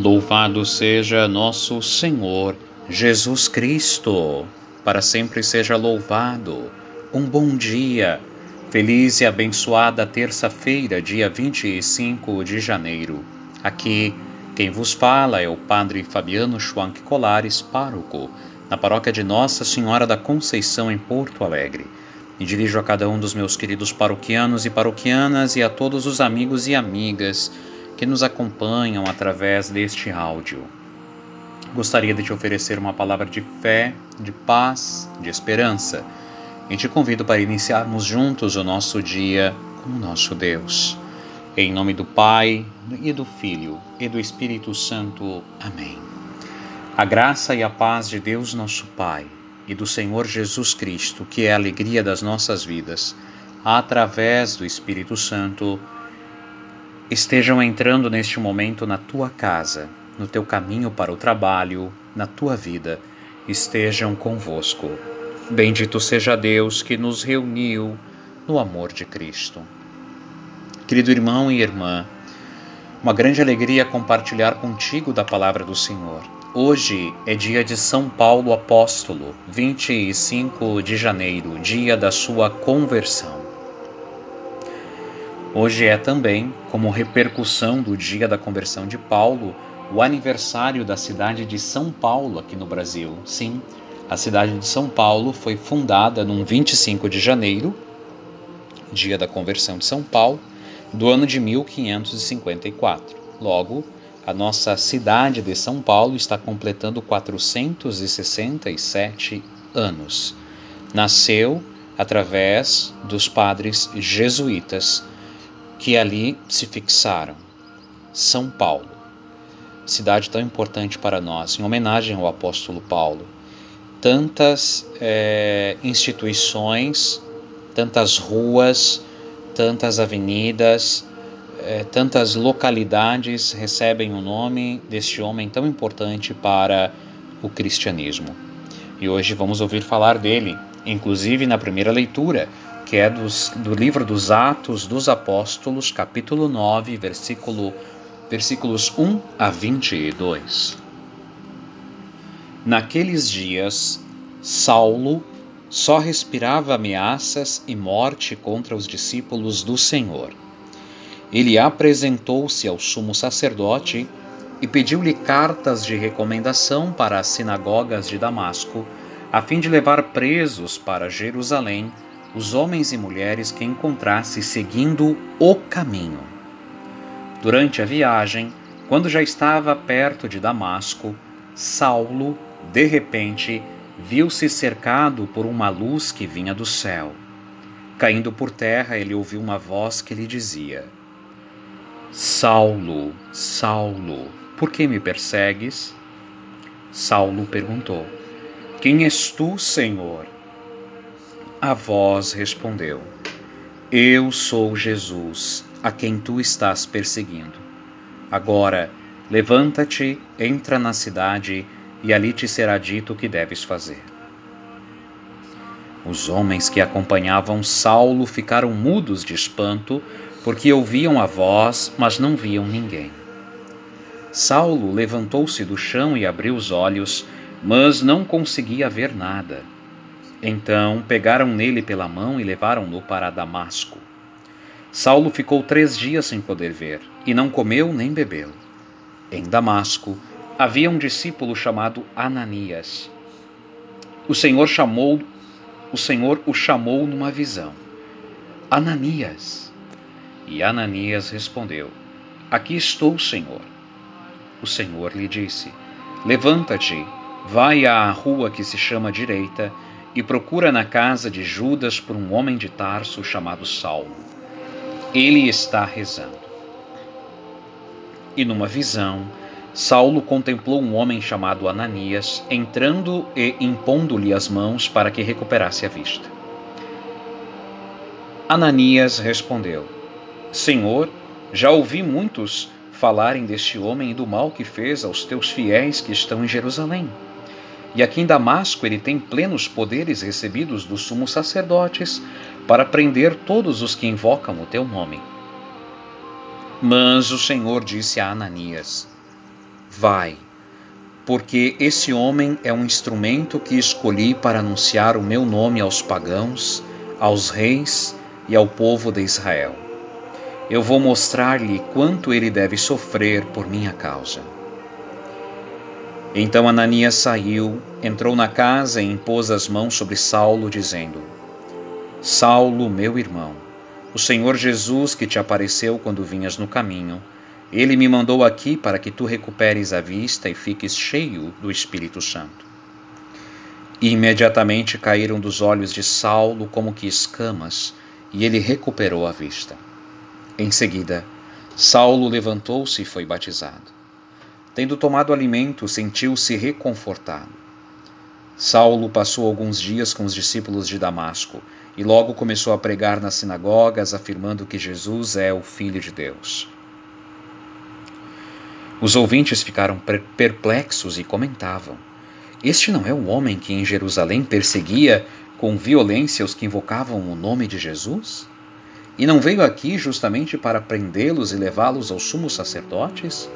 Louvado seja nosso Senhor Jesus Cristo, para sempre seja louvado. Um bom dia, feliz e abençoada terça-feira, dia 25 de janeiro. Aqui, quem vos fala é o Padre Fabiano Schwank Colares, pároco, na paróquia de Nossa Senhora da Conceição, em Porto Alegre. E dirijo a cada um dos meus queridos paroquianos e paroquianas e a todos os amigos e amigas que nos acompanham através deste áudio. Gostaria de te oferecer uma palavra de fé, de paz, de esperança e te convido para iniciarmos juntos o nosso dia com o nosso Deus. Em nome do Pai, e do Filho, e do Espírito Santo. Amém. A graça e a paz de Deus, nosso Pai, e do Senhor Jesus Cristo, que é a alegria das nossas vidas, através do Espírito Santo, estejam entrando neste momento na tua casa, no teu caminho para o trabalho, na tua vida, estejam convosco. Bendito seja Deus que nos reuniu no amor de Cristo. Querido irmão e irmã, uma grande alegria compartilhar contigo da palavra do Senhor. Hoje é dia de São Paulo Apóstolo, 25 de janeiro, dia da sua conversão. Hoje é também, como repercussão do dia da conversão de Paulo, o aniversário da cidade de São Paulo aqui no Brasil. Sim, a cidade de São Paulo foi fundada num 25 de janeiro, dia da conversão de São Paulo, do ano de 1554. Logo, a nossa cidade de São Paulo está completando 467 anos. Nasceu através dos padres jesuítas que ali se fixaram. São Paulo, cidade tão importante para nós, em homenagem ao apóstolo Paulo. Tantas é, instituições, tantas ruas, tantas avenidas, é, tantas localidades recebem o nome deste homem tão importante para o cristianismo. E hoje vamos ouvir falar dele, inclusive na primeira leitura, que é dos, do livro dos Atos dos Apóstolos, capítulo 9, versículo, versículos 1 a 22. Naqueles dias, Saulo só respirava ameaças e morte contra os discípulos do Senhor. Ele apresentou-se ao sumo sacerdote e pediu-lhe cartas de recomendação para as sinagogas de Damasco, a fim de levar presos para Jerusalém os homens e mulheres que encontrasse seguindo o caminho. Durante a viagem, quando já estava perto de Damasco, Saulo, de repente, viu-se cercado por uma luz que vinha do céu. Caindo por terra, ele ouviu uma voz que lhe dizia: Saulo, Saulo, por que me persegues? Saulo perguntou: Quem és tu, Senhor? A voz respondeu: Eu sou Jesus, a quem tu estás perseguindo. Agora, levanta-te, entra na cidade, e ali te será dito o que deves fazer. Os homens que acompanhavam Saulo ficaram mudos de espanto, porque ouviam a voz, mas não viam ninguém. Saulo levantou-se do chão e abriu os olhos, mas não conseguia ver nada. Então pegaram nele pela mão e levaram-no para Damasco. Saulo ficou três dias sem poder ver, e não comeu nem bebeu. Em Damasco havia um discípulo chamado Ananias. O Senhor chamou, o Senhor o chamou numa visão. Ananias. E Ananias respondeu: Aqui estou, Senhor. O Senhor lhe disse: Levanta-te, vai à rua que se chama direita e procura na casa de Judas por um homem de Tarso chamado Saulo. Ele está rezando. E numa visão, Saulo contemplou um homem chamado Ananias entrando e impondo-lhe as mãos para que recuperasse a vista. Ananias respondeu: Senhor, já ouvi muitos falarem deste homem e do mal que fez aos teus fiéis que estão em Jerusalém. E aqui em Damasco ele tem plenos poderes recebidos dos sumos sacerdotes para prender todos os que invocam o teu nome. Mas o Senhor disse a Ananias: Vai, porque esse homem é um instrumento que escolhi para anunciar o meu nome aos pagãos, aos reis e ao povo de Israel. Eu vou mostrar-lhe quanto ele deve sofrer por minha causa. Então Ananias saiu, entrou na casa e impôs as mãos sobre Saulo, dizendo: Saulo, meu irmão, o Senhor Jesus que te apareceu quando vinhas no caminho, ele me mandou aqui para que tu recuperes a vista e fiques cheio do Espírito Santo. E imediatamente caíram dos olhos de Saulo como que escamas, e ele recuperou a vista. Em seguida, Saulo levantou-se e foi batizado. Tendo tomado alimento, sentiu-se reconfortado. Saulo passou alguns dias com os discípulos de Damasco e logo começou a pregar nas sinagogas, afirmando que Jesus é o Filho de Deus. Os ouvintes ficaram perplexos e comentavam: Este não é o homem que em Jerusalém perseguia com violência os que invocavam o nome de Jesus? E não veio aqui justamente para prendê-los e levá-los aos sumos sacerdotes?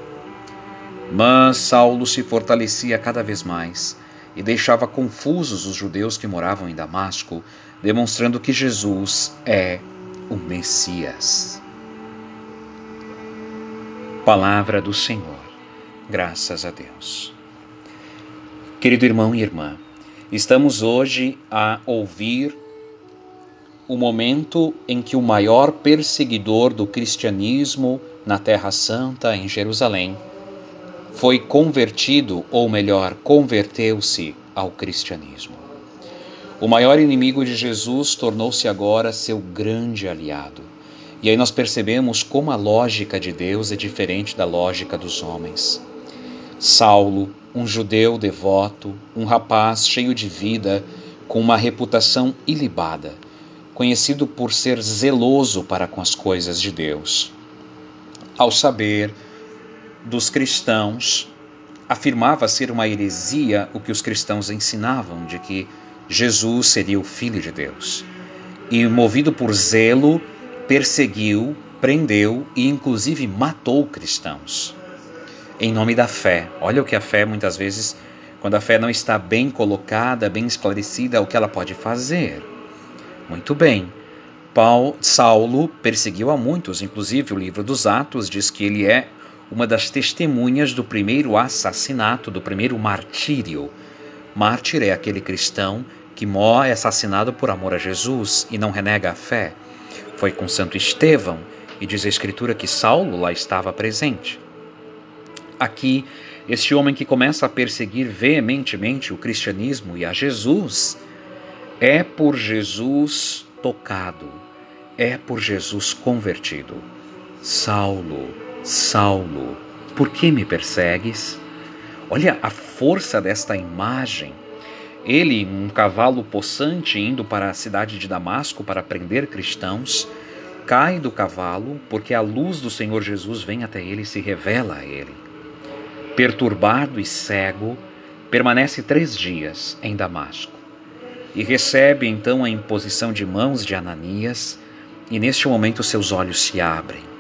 Mas Saulo se fortalecia cada vez mais e deixava confusos os judeus que moravam em Damasco, demonstrando que Jesus é o Messias. Palavra do Senhor. Graças a Deus. Querido irmão e irmã, estamos hoje a ouvir o momento em que o maior perseguidor do cristianismo na Terra Santa, em Jerusalém, foi convertido, ou melhor, converteu-se ao cristianismo. O maior inimigo de Jesus tornou-se agora seu grande aliado. E aí nós percebemos como a lógica de Deus é diferente da lógica dos homens. Saulo, um judeu devoto, um rapaz cheio de vida, com uma reputação ilibada, conhecido por ser zeloso para com as coisas de Deus. Ao saber dos cristãos afirmava ser uma heresia o que os cristãos ensinavam de que Jesus seria o Filho de Deus. E, movido por zelo, perseguiu, prendeu e, inclusive, matou cristãos. Em nome da fé. Olha o que a fé, muitas vezes, quando a fé não está bem colocada, bem esclarecida, o que ela pode fazer. Muito bem. Paulo, Saulo perseguiu a muitos, inclusive o livro dos Atos diz que ele é uma das testemunhas do primeiro assassinato, do primeiro martírio. Mártir é aquele cristão que morre assassinado por amor a Jesus e não renega a fé. Foi com Santo Estevão e diz a Escritura que Saulo lá estava presente. Aqui, este homem que começa a perseguir veementemente o cristianismo e a Jesus, é por Jesus tocado, é por Jesus convertido. Saulo, Saulo, por que me persegues? Olha a força desta imagem. Ele, um cavalo possante, indo para a cidade de Damasco para prender cristãos, cai do cavalo porque a luz do Senhor Jesus vem até ele e se revela a ele. Perturbado e cego, permanece três dias em Damasco e recebe então a imposição de mãos de Ananias, e neste momento seus olhos se abrem.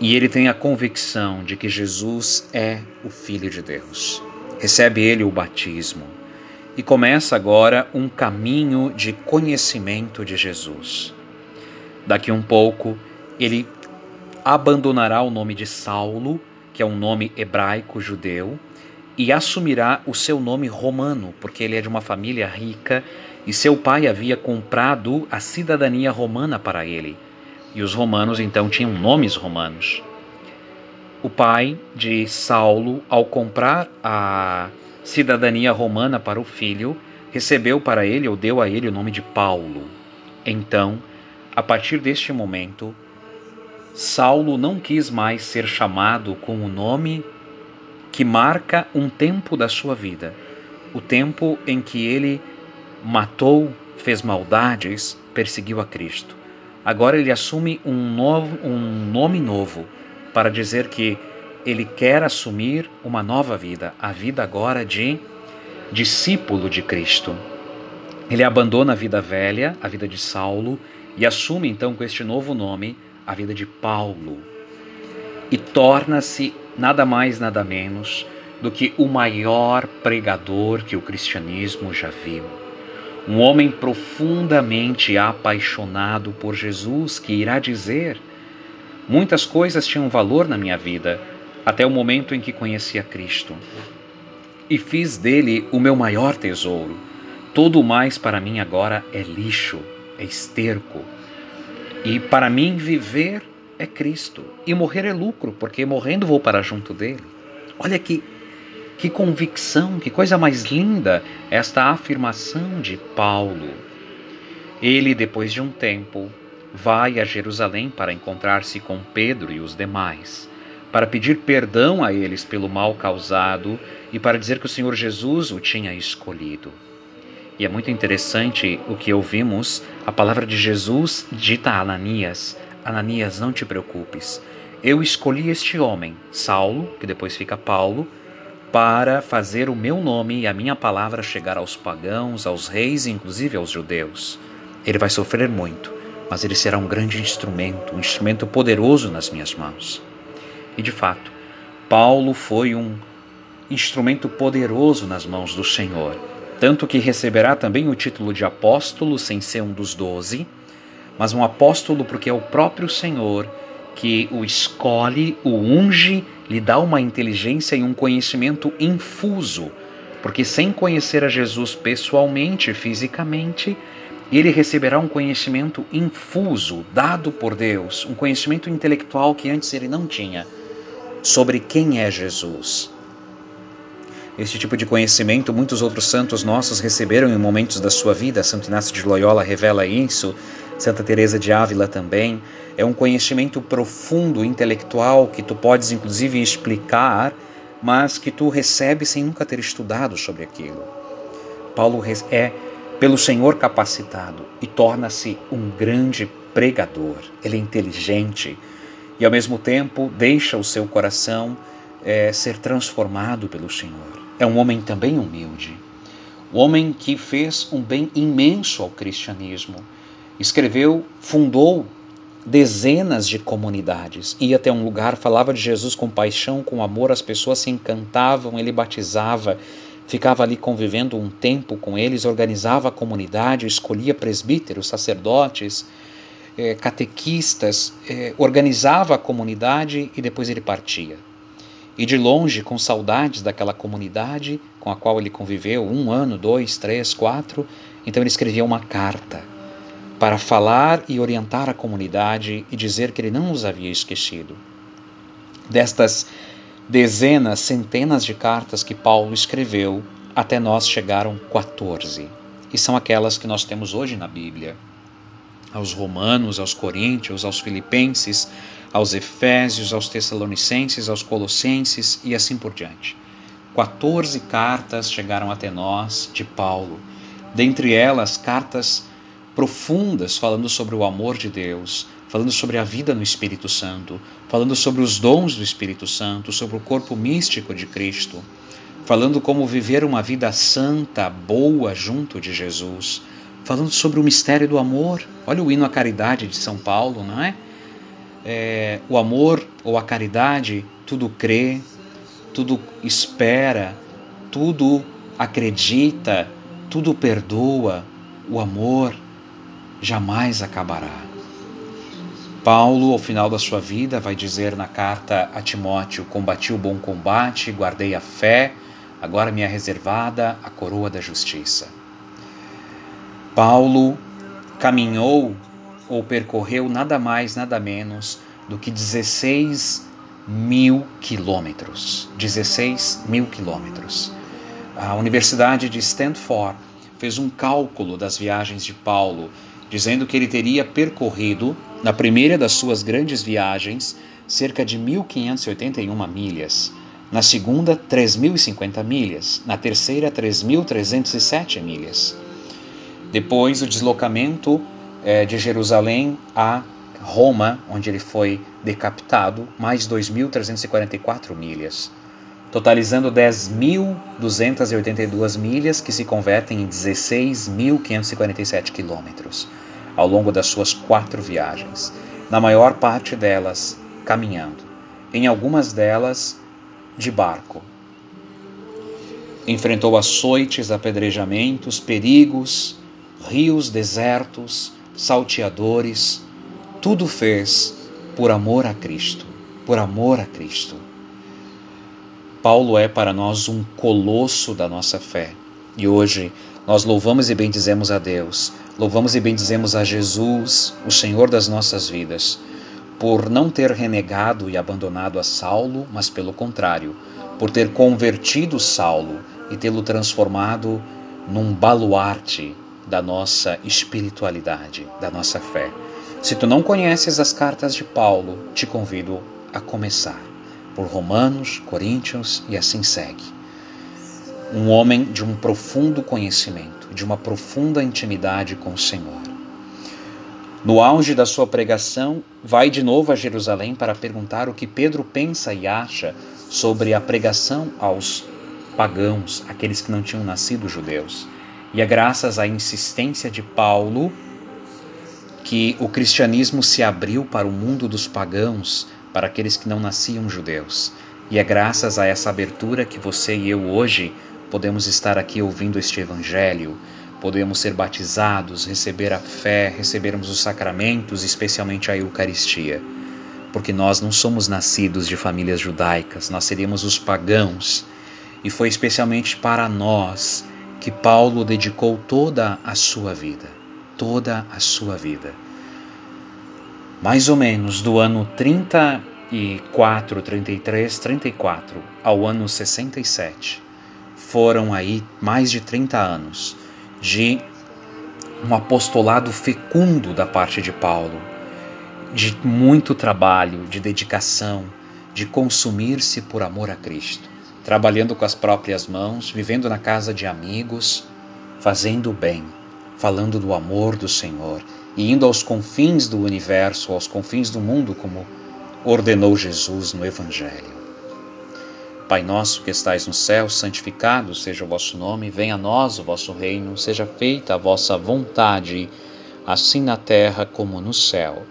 E ele tem a convicção de que Jesus é o Filho de Deus. Recebe ele o batismo e começa agora um caminho de conhecimento de Jesus. Daqui um pouco, ele abandonará o nome de Saulo, que é um nome hebraico judeu, e assumirá o seu nome romano, porque ele é de uma família rica e seu pai havia comprado a cidadania romana para ele. E os romanos então tinham nomes romanos. O pai de Saulo, ao comprar a cidadania romana para o filho, recebeu para ele ou deu a ele o nome de Paulo. Então, a partir deste momento, Saulo não quis mais ser chamado com o nome que marca um tempo da sua vida, o tempo em que ele matou, fez maldades, perseguiu a Cristo. Agora ele assume um, novo, um nome novo para dizer que ele quer assumir uma nova vida, a vida agora de discípulo de Cristo. Ele abandona a vida velha, a vida de Saulo, e assume então com este novo nome a vida de Paulo. E torna-se nada mais, nada menos do que o maior pregador que o cristianismo já viu. Um homem profundamente apaixonado por Jesus, que irá dizer: Muitas coisas tinham valor na minha vida, até o momento em que conheci a Cristo. E fiz dele o meu maior tesouro. Todo o mais para mim agora é lixo, é esterco. E para mim viver é Cristo e morrer é lucro, porque morrendo vou para junto dele. Olha que que convicção, que coisa mais linda esta afirmação de Paulo. Ele, depois de um tempo, vai a Jerusalém para encontrar-se com Pedro e os demais, para pedir perdão a eles pelo mal causado e para dizer que o Senhor Jesus o tinha escolhido. E é muito interessante o que ouvimos, a palavra de Jesus dita a Ananias: Ananias, não te preocupes. Eu escolhi este homem, Saulo, que depois fica Paulo, para fazer o meu nome e a minha palavra chegar aos pagãos, aos reis e inclusive aos judeus. Ele vai sofrer muito, mas ele será um grande instrumento, um instrumento poderoso nas minhas mãos. E de fato, Paulo foi um instrumento poderoso nas mãos do Senhor, tanto que receberá também o título de apóstolo sem ser um dos doze, mas um apóstolo porque é o próprio Senhor que o escolhe, o unge, lhe dá uma inteligência e um conhecimento infuso, porque sem conhecer a Jesus pessoalmente, fisicamente, ele receberá um conhecimento infuso, dado por Deus, um conhecimento intelectual que antes ele não tinha, sobre quem é Jesus. Este tipo de conhecimento muitos outros santos nossos receberam em momentos da sua vida. Santo Inácio de Loyola revela isso, Santa Teresa de Ávila também. É um conhecimento profundo, intelectual, que tu podes inclusive explicar, mas que tu recebes sem nunca ter estudado sobre aquilo. Paulo é pelo Senhor capacitado e torna-se um grande pregador. Ele é inteligente e ao mesmo tempo deixa o seu coração é, ser transformado pelo Senhor. É um homem também humilde, um homem que fez um bem imenso ao cristianismo. Escreveu, fundou dezenas de comunidades. Ia até um lugar, falava de Jesus com paixão, com amor, as pessoas se encantavam, ele batizava, ficava ali convivendo um tempo com eles, organizava a comunidade, escolhia presbíteros, sacerdotes, eh, catequistas, eh, organizava a comunidade e depois ele partia e de longe, com saudades daquela comunidade com a qual ele conviveu um ano, dois, três, quatro, então ele escrevia uma carta para falar e orientar a comunidade e dizer que ele não os havia esquecido. Destas dezenas, centenas de cartas que Paulo escreveu, até nós chegaram 14. E são aquelas que nós temos hoje na Bíblia. Aos Romanos, aos Coríntios, aos Filipenses, aos Efésios, aos Tessalonicenses, aos Colossenses e assim por diante. 14 cartas chegaram até nós de Paulo, dentre elas cartas profundas falando sobre o amor de Deus, falando sobre a vida no Espírito Santo, falando sobre os dons do Espírito Santo, sobre o corpo místico de Cristo, falando como viver uma vida santa, boa junto de Jesus, falando sobre o mistério do amor. Olha o hino à caridade de São Paulo, não é? É, o amor ou a caridade tudo crê, tudo espera, tudo acredita, tudo perdoa. O amor jamais acabará. Paulo, ao final da sua vida, vai dizer na carta a Timóteo: Combati o bom combate, guardei a fé, agora me é reservada a coroa da justiça. Paulo caminhou ou percorreu nada mais, nada menos do que 16 mil quilômetros. 16 mil quilômetros. A Universidade de Stanford fez um cálculo das viagens de Paulo, dizendo que ele teria percorrido, na primeira das suas grandes viagens, cerca de 1.581 milhas. Na segunda, 3.050 milhas. Na terceira, 3.307 milhas. Depois, o deslocamento é, de Jerusalém a Roma, onde ele foi decapitado, mais 2.344 milhas, totalizando 10.282 milhas, que se convertem em 16.547 quilômetros, ao longo das suas quatro viagens, na maior parte delas caminhando, em algumas delas de barco. Enfrentou açoites, apedrejamentos, perigos, rios desertos, salteadores, tudo fez por amor a Cristo, por amor a Cristo. Paulo é para nós um colosso da nossa fé. E hoje nós louvamos e bendizemos a Deus, louvamos e bendizemos a Jesus, o Senhor das nossas vidas, por não ter renegado e abandonado a Saulo, mas pelo contrário, por ter convertido Saulo e tê-lo transformado num baluarte da nossa espiritualidade, da nossa fé. Se tu não conheces as cartas de Paulo, te convido a começar por Romanos, Coríntios e assim segue. Um homem de um profundo conhecimento, de uma profunda intimidade com o Senhor. No auge da sua pregação, vai de novo a Jerusalém para perguntar o que Pedro pensa e acha sobre a pregação aos pagãos, aqueles que não tinham nascido judeus. E é graças à insistência de Paulo que o cristianismo se abriu para o mundo dos pagãos, para aqueles que não nasciam judeus. E é graças a essa abertura que você e eu hoje podemos estar aqui ouvindo este evangelho, podemos ser batizados, receber a fé, recebermos os sacramentos, especialmente a Eucaristia. Porque nós não somos nascidos de famílias judaicas, nós seríamos os pagãos. E foi especialmente para nós que Paulo dedicou toda a sua vida, toda a sua vida. Mais ou menos do ano 34, 33, 34 ao ano 67. Foram aí mais de 30 anos de um apostolado fecundo da parte de Paulo, de muito trabalho, de dedicação, de consumir-se por amor a Cristo, trabalhando com as próprias mãos, vivendo na casa de amigos, fazendo o bem, falando do amor do Senhor e indo aos confins do universo, aos confins do mundo, como ordenou Jesus no Evangelho. Pai nosso que estais no céu, santificado seja o vosso nome, venha a nós o vosso reino, seja feita a vossa vontade, assim na terra como no céu.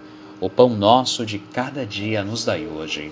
O pão nosso de cada dia nos dai hoje.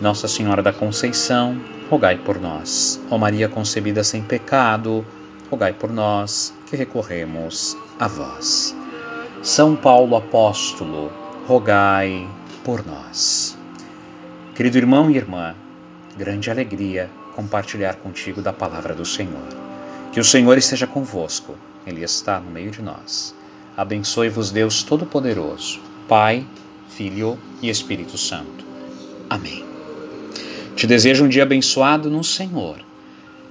Nossa Senhora da Conceição, rogai por nós. Ó Maria concebida sem pecado, rogai por nós que recorremos a vós. São Paulo Apóstolo, rogai por nós. Querido irmão e irmã, grande alegria compartilhar contigo da palavra do Senhor. Que o Senhor esteja convosco, Ele está no meio de nós. Abençoe-vos, Deus Todo-Poderoso, Pai, Filho e Espírito Santo. Amém. Te desejo um dia abençoado no Senhor.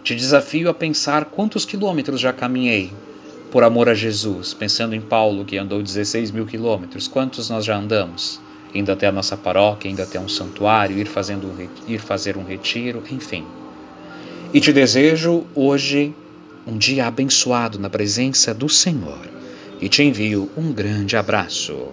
Te desafio a pensar quantos quilômetros já caminhei por amor a Jesus, pensando em Paulo que andou 16 mil quilômetros. Quantos nós já andamos? indo até a nossa paróquia, indo até um santuário, ir, fazendo ir fazer um retiro, enfim. E te desejo hoje um dia abençoado na presença do Senhor e te envio um grande abraço.